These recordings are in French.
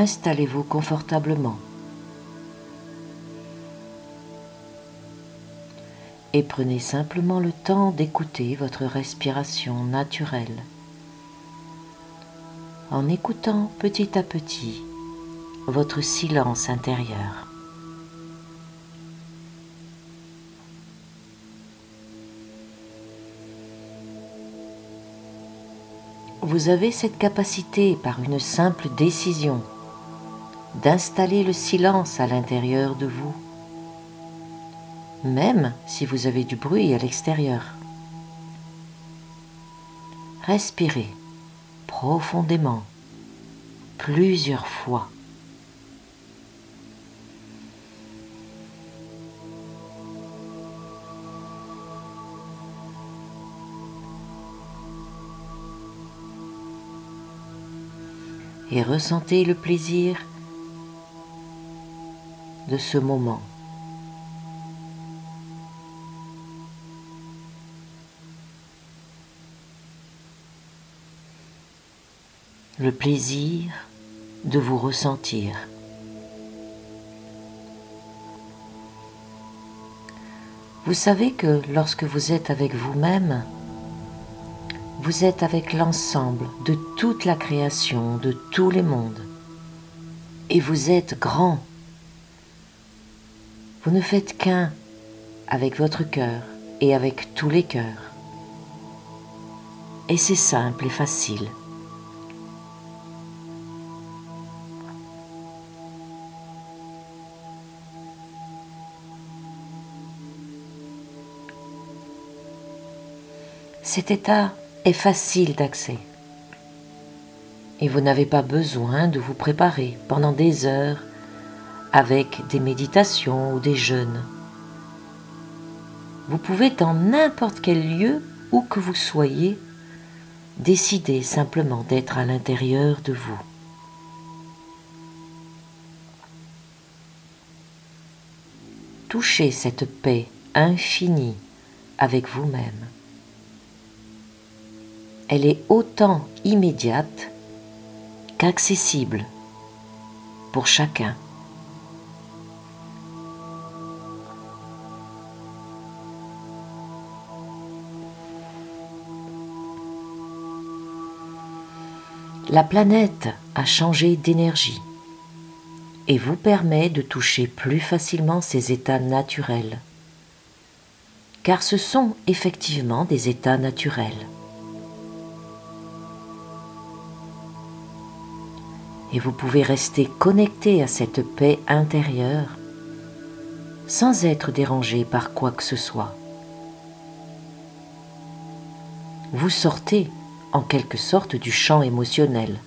installez-vous confortablement. Et prenez simplement le temps d'écouter votre respiration naturelle en écoutant petit à petit votre silence intérieur. Vous avez cette capacité par une simple décision d'installer le silence à l'intérieur de vous, même si vous avez du bruit à l'extérieur. Respirez profondément plusieurs fois. Et ressentez le plaisir de ce moment. le plaisir de vous ressentir. Vous savez que lorsque vous êtes avec vous-même, vous êtes avec l'ensemble de toute la création, de tous les mondes. Et vous êtes grand. Vous ne faites qu'un avec votre cœur et avec tous les cœurs. Et c'est simple et facile. Cet état est facile d'accès et vous n'avez pas besoin de vous préparer pendant des heures avec des méditations ou des jeûnes. Vous pouvez dans n'importe quel lieu où que vous soyez décider simplement d'être à l'intérieur de vous. Touchez cette paix infinie avec vous-même elle est autant immédiate qu'accessible pour chacun. La planète a changé d'énergie et vous permet de toucher plus facilement ces états naturels, car ce sont effectivement des états naturels. et vous pouvez rester connecté à cette paix intérieure sans être dérangé par quoi que ce soit. Vous sortez en quelque sorte du champ émotionnel.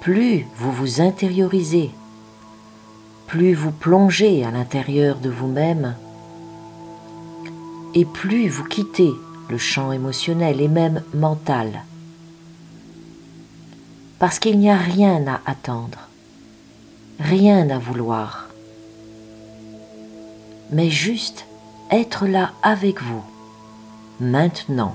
Plus vous vous intériorisez, plus vous plongez à l'intérieur de vous-même, et plus vous quittez le champ émotionnel et même mental. Parce qu'il n'y a rien à attendre, rien à vouloir, mais juste être là avec vous, maintenant.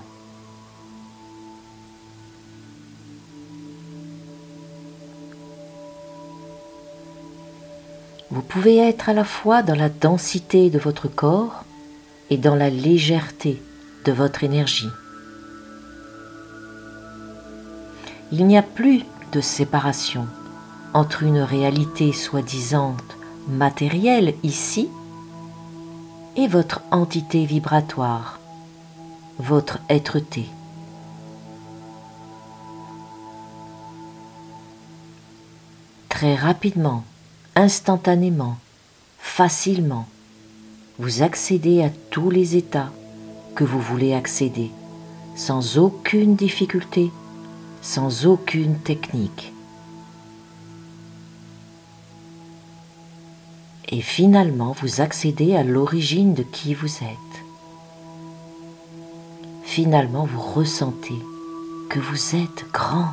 Vous pouvez être à la fois dans la densité de votre corps et dans la légèreté de votre énergie. Il n'y a plus de séparation entre une réalité soi-disant matérielle ici et votre entité vibratoire, votre être-té. Très rapidement, instantanément, facilement, vous accédez à tous les états que vous voulez accéder, sans aucune difficulté, sans aucune technique. et finalement vous accédez à l'origine de qui vous êtes. Finalement vous ressentez que vous êtes grand.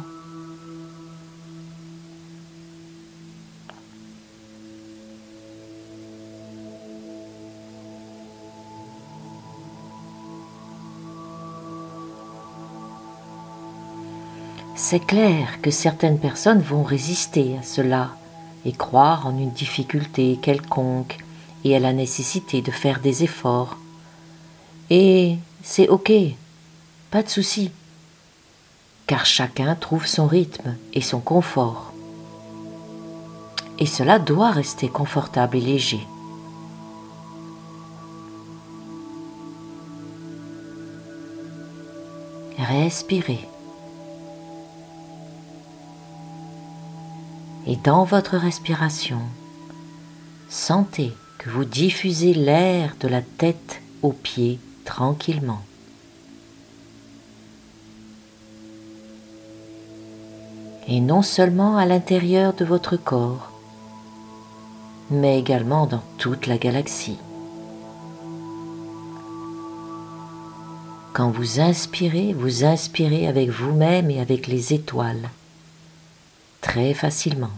C'est clair que certaines personnes vont résister à cela et croire en une difficulté quelconque et à la nécessité de faire des efforts. Et c'est ok, pas de souci, car chacun trouve son rythme et son confort. Et cela doit rester confortable et léger. Respirez. Et dans votre respiration, sentez que vous diffusez l'air de la tête aux pieds tranquillement. Et non seulement à l'intérieur de votre corps, mais également dans toute la galaxie. Quand vous inspirez, vous inspirez avec vous-même et avec les étoiles, très facilement.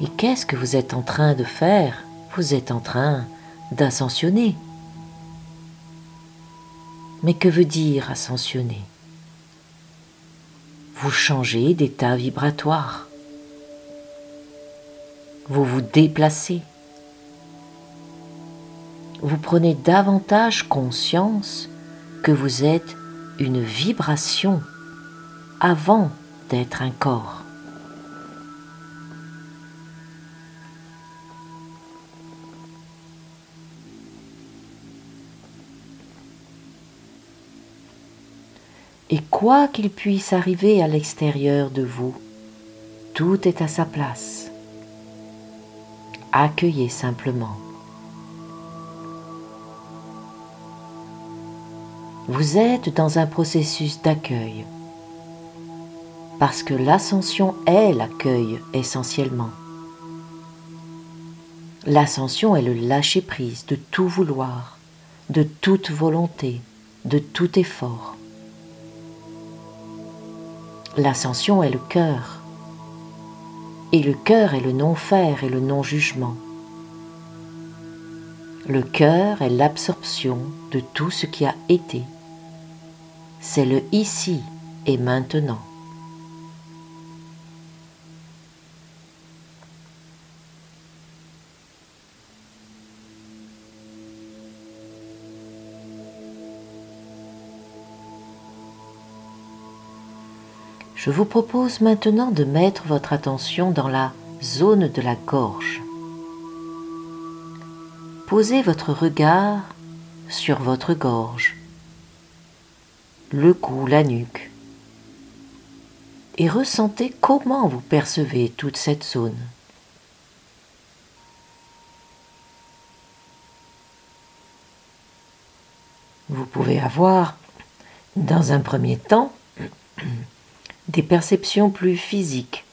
Et qu'est-ce que vous êtes en train de faire? Vous êtes en train d'ascensionner. Mais que veut dire ascensionner? Vous changez d'état vibratoire vous vous déplacez. Vous prenez davantage conscience que vous êtes une vibration avant d'être un corps. Et quoi qu'il puisse arriver à l'extérieur de vous, tout est à sa place accueillez simplement. Vous êtes dans un processus d'accueil, parce que l'ascension est l'accueil essentiellement. L'ascension est le lâcher-prise de tout vouloir, de toute volonté, de tout effort. L'ascension est le cœur, et le cœur est le non-faire et le non-jugement. Le cœur est l'absorption de tout ce qui a été. C'est le ici et maintenant. Je vous propose maintenant de mettre votre attention dans la zone de la gorge. Posez votre regard sur votre gorge, le cou, la nuque, et ressentez comment vous percevez toute cette zone. Vous pouvez avoir, dans un premier temps, des perceptions plus physiques,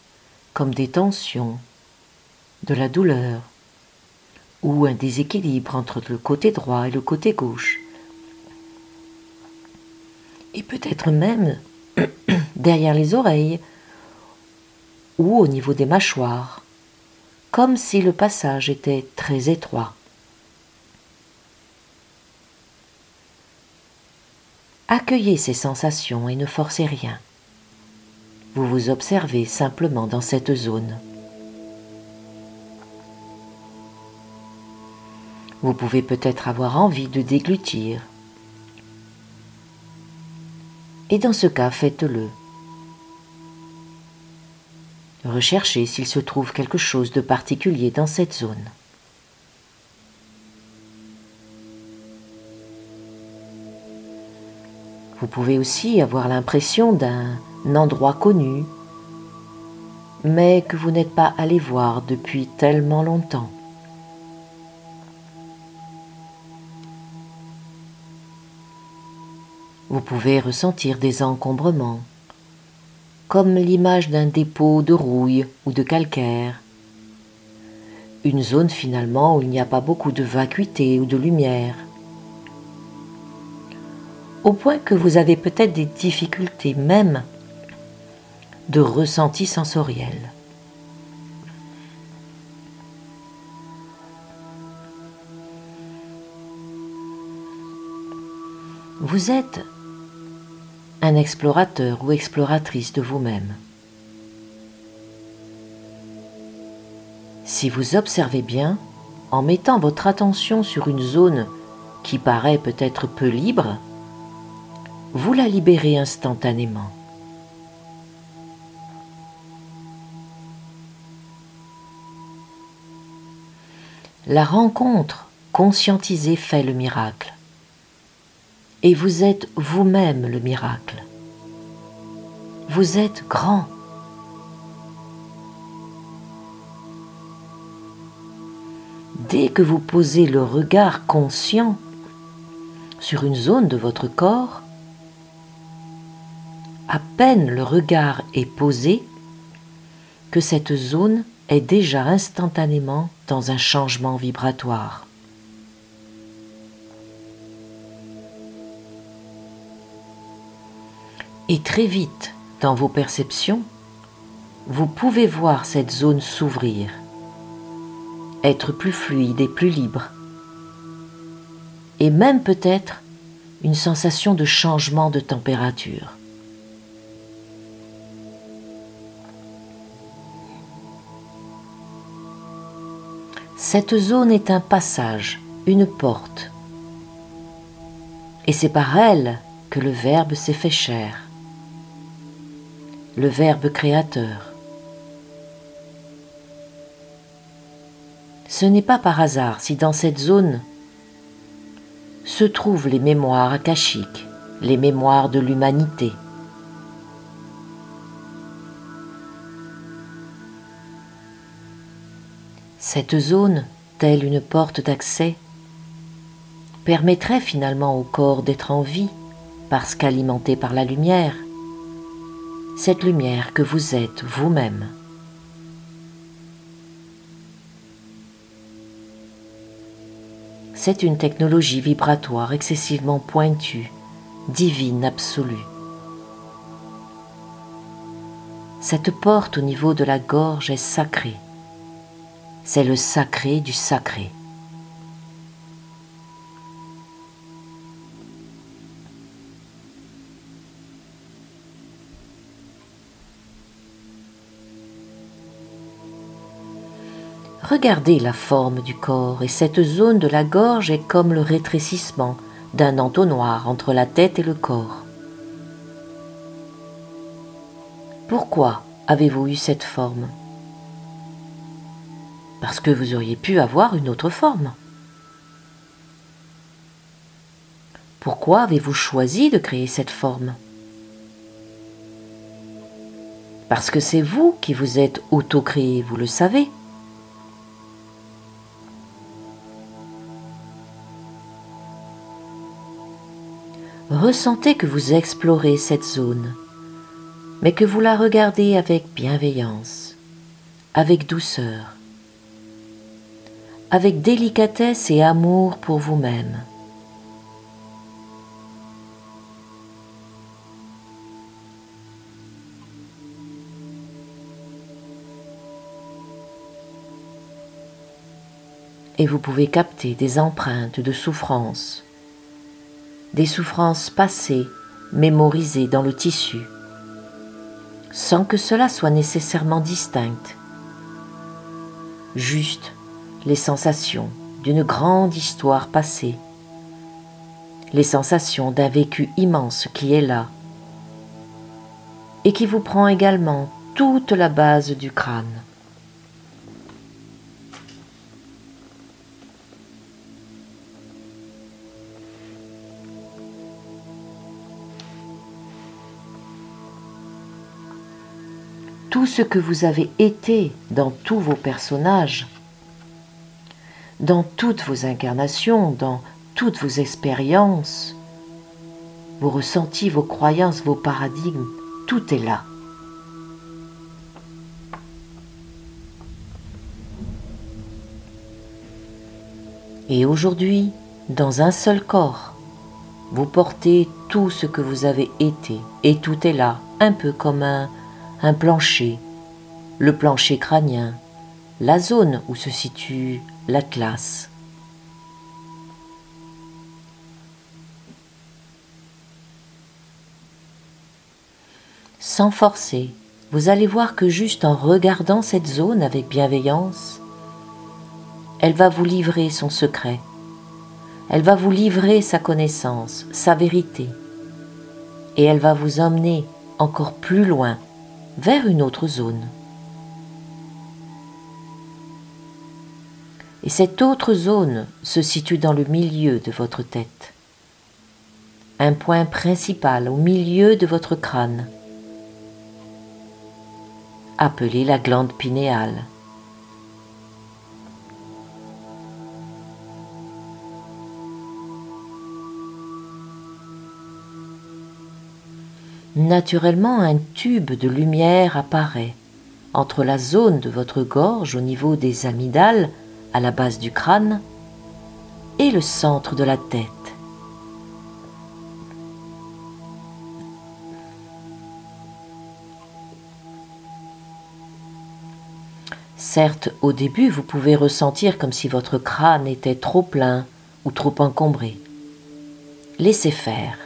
comme des tensions, de la douleur, ou un déséquilibre entre le côté droit et le côté gauche, et peut-être même derrière les oreilles ou au niveau des mâchoires, comme si le passage était très étroit. Accueillez ces sensations et ne forcez rien vous vous observez simplement dans cette zone. Vous pouvez peut-être avoir envie de déglutir. Et dans ce cas, faites-le. Recherchez s'il se trouve quelque chose de particulier dans cette zone. Vous pouvez aussi avoir l'impression d'un endroit connu, mais que vous n'êtes pas allé voir depuis tellement longtemps. Vous pouvez ressentir des encombrements, comme l'image d'un dépôt de rouille ou de calcaire. Une zone finalement où il n'y a pas beaucoup de vacuité ou de lumière. Au point que vous avez peut-être des difficultés même de ressenti sensoriel. Vous êtes un explorateur ou exploratrice de vous-même. Si vous observez bien, en mettant votre attention sur une zone qui paraît peut-être peu libre, vous la libérez instantanément. La rencontre conscientisée fait le miracle. Et vous êtes vous-même le miracle. Vous êtes grand. Dès que vous posez le regard conscient sur une zone de votre corps, à peine le regard est posé que cette zone est déjà instantanément dans un changement vibratoire. Et très vite, dans vos perceptions, vous pouvez voir cette zone s'ouvrir, être plus fluide et plus libre, et même peut-être une sensation de changement de température. Cette zone est un passage, une porte. Et c'est par elle que le Verbe s'est fait chair, le Verbe créateur. Ce n'est pas par hasard si dans cette zone se trouvent les mémoires akashiques, les mémoires de l'humanité. Cette zone, telle une porte d'accès, permettrait finalement au corps d'être en vie parce qu'alimenté par la lumière, cette lumière que vous êtes vous-même. C'est une technologie vibratoire excessivement pointue, divine absolue. Cette porte au niveau de la gorge est sacrée c'est le sacré du sacré. Regardez la forme du corps et cette zone de la gorge est comme le rétrécissement d'un entonnoir entre la tête et le corps. Pourquoi avez-vous eu cette forme? Parce que vous auriez pu avoir une autre forme. Pourquoi avez-vous choisi de créer cette forme? Parce que c'est vous qui vous êtes auto-créé, vous le savez. Ressentez que vous explorez cette zone, mais que vous la regardez avec bienveillance, avec douceur avec délicatesse et amour pour vous-même. Et vous pouvez capter des empreintes de souffrance, des souffrances passées, mémorisées dans le tissu, sans que cela soit nécessairement distinct, juste les sensations d'une grande histoire passée, les sensations d'un vécu immense qui est là et qui vous prend également toute la base du crâne. Tout ce que vous avez été dans tous vos personnages dans toutes vos incarnations, dans toutes vos expériences, vos ressentis, vos croyances, vos paradigmes, tout est là. Et aujourd'hui, dans un seul corps, vous portez tout ce que vous avez été, et tout est là, un peu comme un, un plancher, le plancher crânien, la zone où se situe l'atlas. Sans forcer, vous allez voir que juste en regardant cette zone avec bienveillance, elle va vous livrer son secret. Elle va vous livrer sa connaissance, sa vérité. Et elle va vous emmener encore plus loin vers une autre zone. Et cette autre zone se situe dans le milieu de votre tête. Un point principal au milieu de votre crâne, appelé la glande pinéale. Naturellement, un tube de lumière apparaît entre la zone de votre gorge au niveau des amygdales à la base du crâne et le centre de la tête. Certes, au début, vous pouvez ressentir comme si votre crâne était trop plein ou trop encombré. Laissez faire.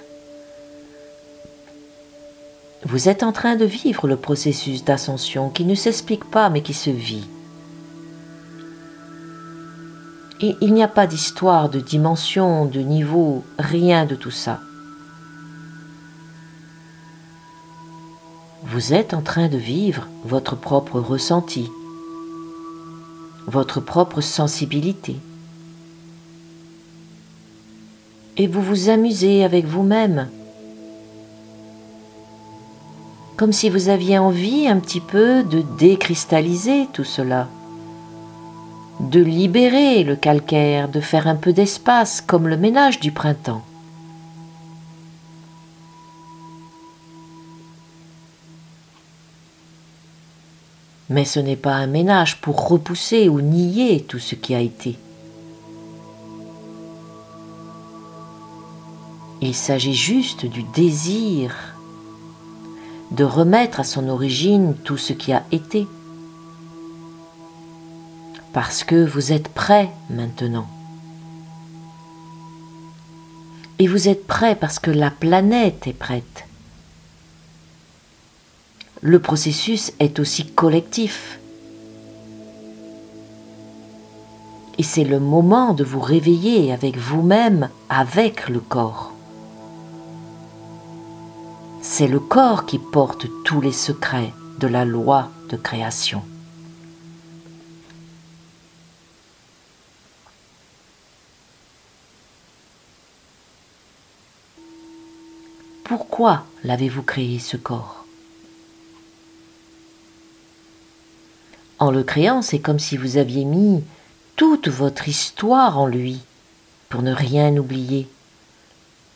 Vous êtes en train de vivre le processus d'ascension qui ne s'explique pas mais qui se vit. Et il n'y a pas d'histoire, de dimension, de niveau, rien de tout ça. Vous êtes en train de vivre votre propre ressenti, votre propre sensibilité. Et vous vous amusez avec vous-même comme si vous aviez envie un petit peu de décristalliser tout cela, de libérer le calcaire, de faire un peu d'espace comme le ménage du printemps. Mais ce n'est pas un ménage pour repousser ou nier tout ce qui a été. Il s'agit juste du désir de remettre à son origine tout ce qui a été. Parce que vous êtes prêt maintenant. Et vous êtes prêt parce que la planète est prête. Le processus est aussi collectif. Et c'est le moment de vous réveiller avec vous-même, avec le corps. C'est le corps qui porte tous les secrets de la loi de création. Pourquoi l'avez-vous créé ce corps? En le créant, c'est comme si vous aviez mis toute votre histoire en lui, pour ne rien oublier.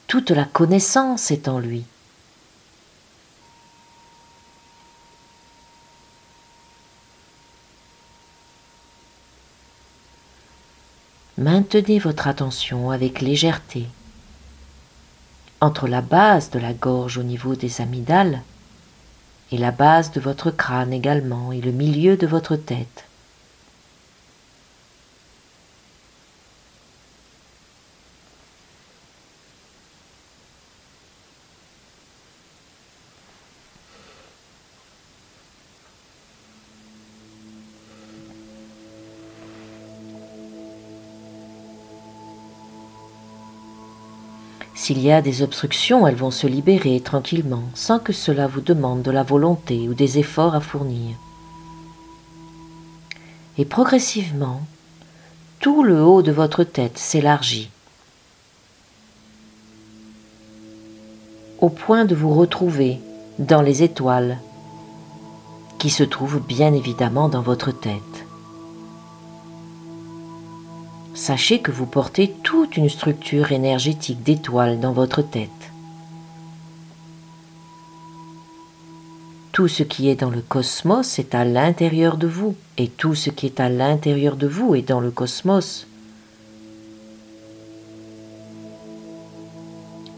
Toute la connaissance est en lui. Maintenez votre attention avec légèreté entre la base de la gorge au niveau des amygdales et la base de votre crâne également et le milieu de votre tête. S'il y a des obstructions, elles vont se libérer tranquillement, sans que cela vous demande de la volonté ou des efforts à fournir. Et progressivement, tout le haut de votre tête s'élargit, au point de vous retrouver dans les étoiles, qui se trouvent bien évidemment dans votre tête sachez que vous portez toute une structure énergétique d'étoiles dans votre tête. Tout ce qui est dans le cosmos est à l'intérieur de vous, et tout ce qui est à l'intérieur de vous est dans le cosmos.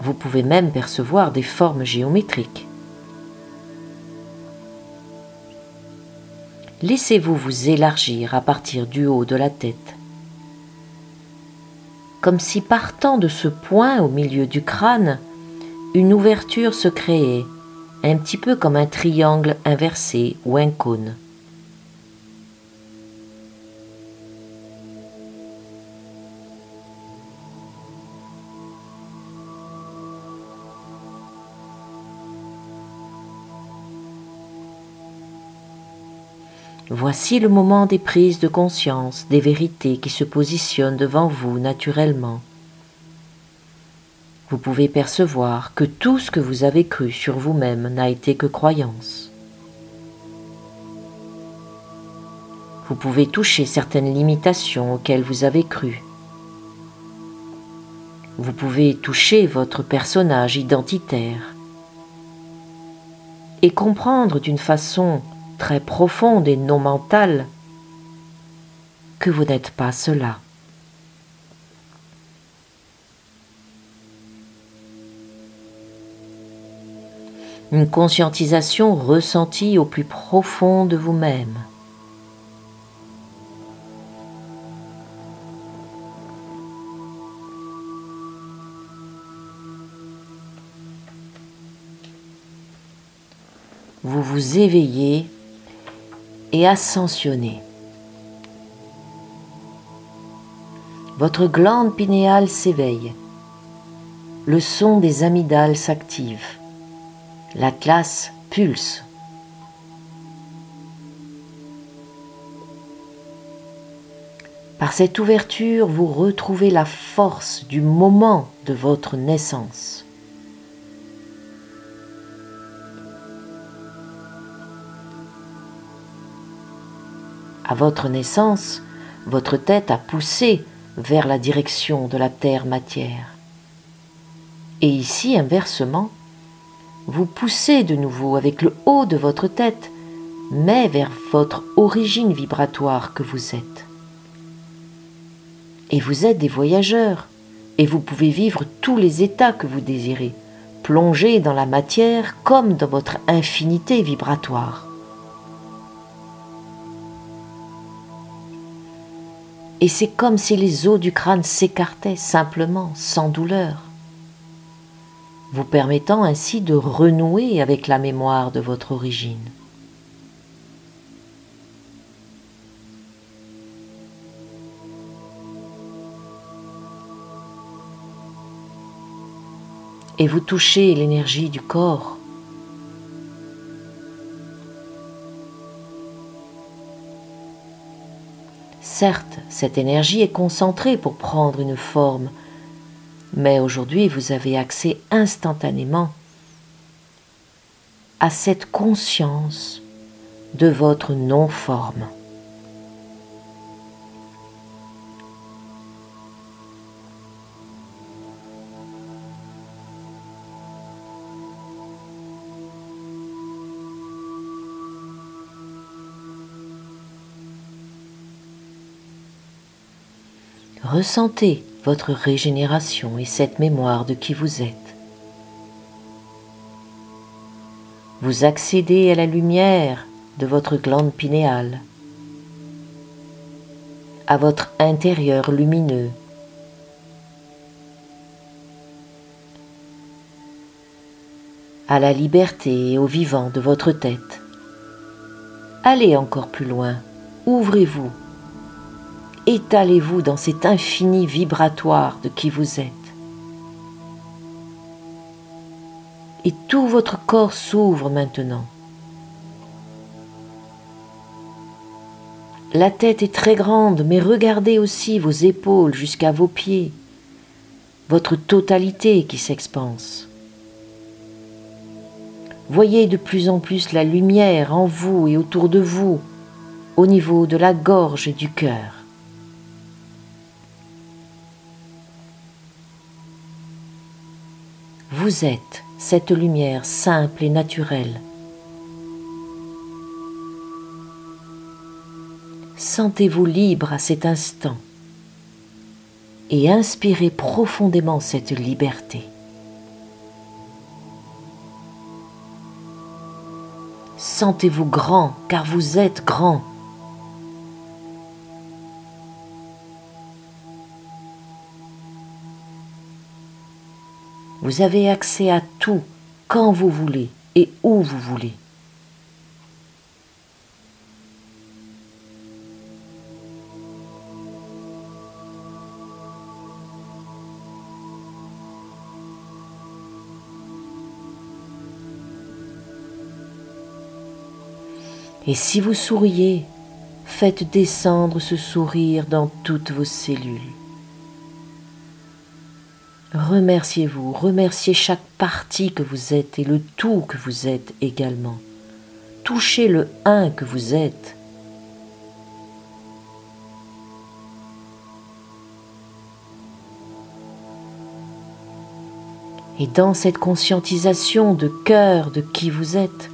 Vous pouvez même percevoir des formes géométriques. Laissez-vous vous élargir à partir du haut de la tête comme si partant de ce point au milieu du crâne, une ouverture se créait un petit peu comme un triangle inversé ou un cône. Voici le moment des prises de conscience, des vérités qui se positionnent devant vous naturellement. Vous pouvez percevoir que tout ce que vous avez cru sur vous-même n'a été que croyance. Vous pouvez toucher certaines limitations auxquelles vous avez cru. Vous pouvez toucher votre personnage identitaire et comprendre d'une façon très profonde et non mentale que vous n'êtes pas cela. Une conscientisation ressentie au plus profond de vous-même. Vous vous éveillez et ascensionner. Votre glande pinéale s'éveille. Le son des amygdales s'active. L'atlas pulse. Par cette ouverture, vous retrouvez la force du moment de votre naissance. À votre naissance, votre tête a poussé vers la direction de la terre-matière. Et ici, inversement, vous poussez de nouveau avec le haut de votre tête, mais vers votre origine vibratoire que vous êtes. Et vous êtes des voyageurs, et vous pouvez vivre tous les états que vous désirez, plonger dans la matière comme dans votre infinité vibratoire. Et c'est comme si les os du crâne s'écartaient simplement, sans douleur, vous permettant ainsi de renouer avec la mémoire de votre origine. Et vous touchez l'énergie du corps Certes, cette énergie est concentrée pour prendre une forme, mais aujourd'hui vous avez accès instantanément à cette conscience de votre non-forme. Ressentez votre régénération et cette mémoire de qui vous êtes. Vous accédez à la lumière de votre glande pinéale, à votre intérieur lumineux. à la liberté et au vivant de votre tête. Allez encore plus loin, ouvrez-vous étalez-vous dans cet infini vibratoire de qui vous êtes. Et tout votre corps s'ouvre maintenant. La tête est très grande, mais regardez aussi vos épaules jusqu'à vos pieds, votre totalité qui s'expanse. Voyez de plus en plus la lumière en vous et autour de vous, au niveau de la gorge et du cœur. Vous êtes cette lumière simple et naturelle. Sentez-vous libre à cet instant et inspirez profondément cette liberté. Sentez-vous grand car vous êtes grand. Vous avez accès à tout quand vous voulez et où vous voulez. Et si vous souriez, faites descendre ce sourire dans toutes vos cellules. Remerciez-vous, remerciez chaque partie que vous êtes et le tout que vous êtes également. Touchez le un que vous êtes. Et dans cette conscientisation de cœur de qui vous êtes,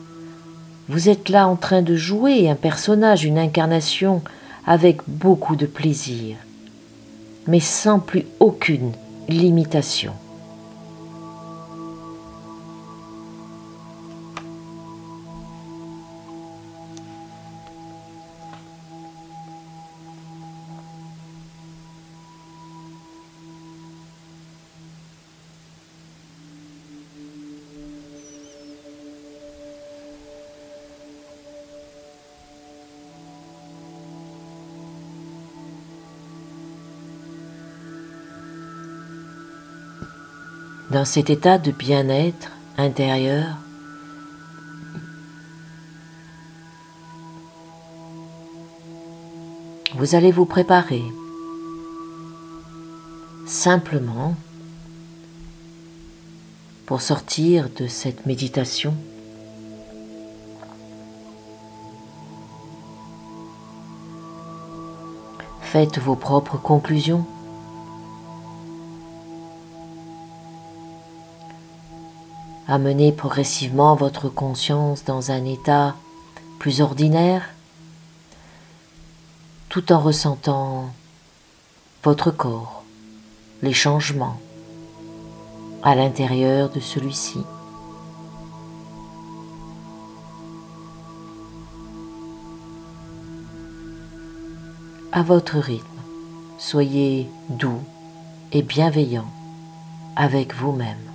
vous êtes là en train de jouer un personnage, une incarnation, avec beaucoup de plaisir, mais sans plus aucune limitation. Dans cet état de bien-être intérieur, vous allez vous préparer simplement pour sortir de cette méditation. Faites vos propres conclusions. Amenez progressivement votre conscience dans un état plus ordinaire, tout en ressentant votre corps, les changements à l'intérieur de celui-ci. À votre rythme, soyez doux et bienveillant avec vous-même.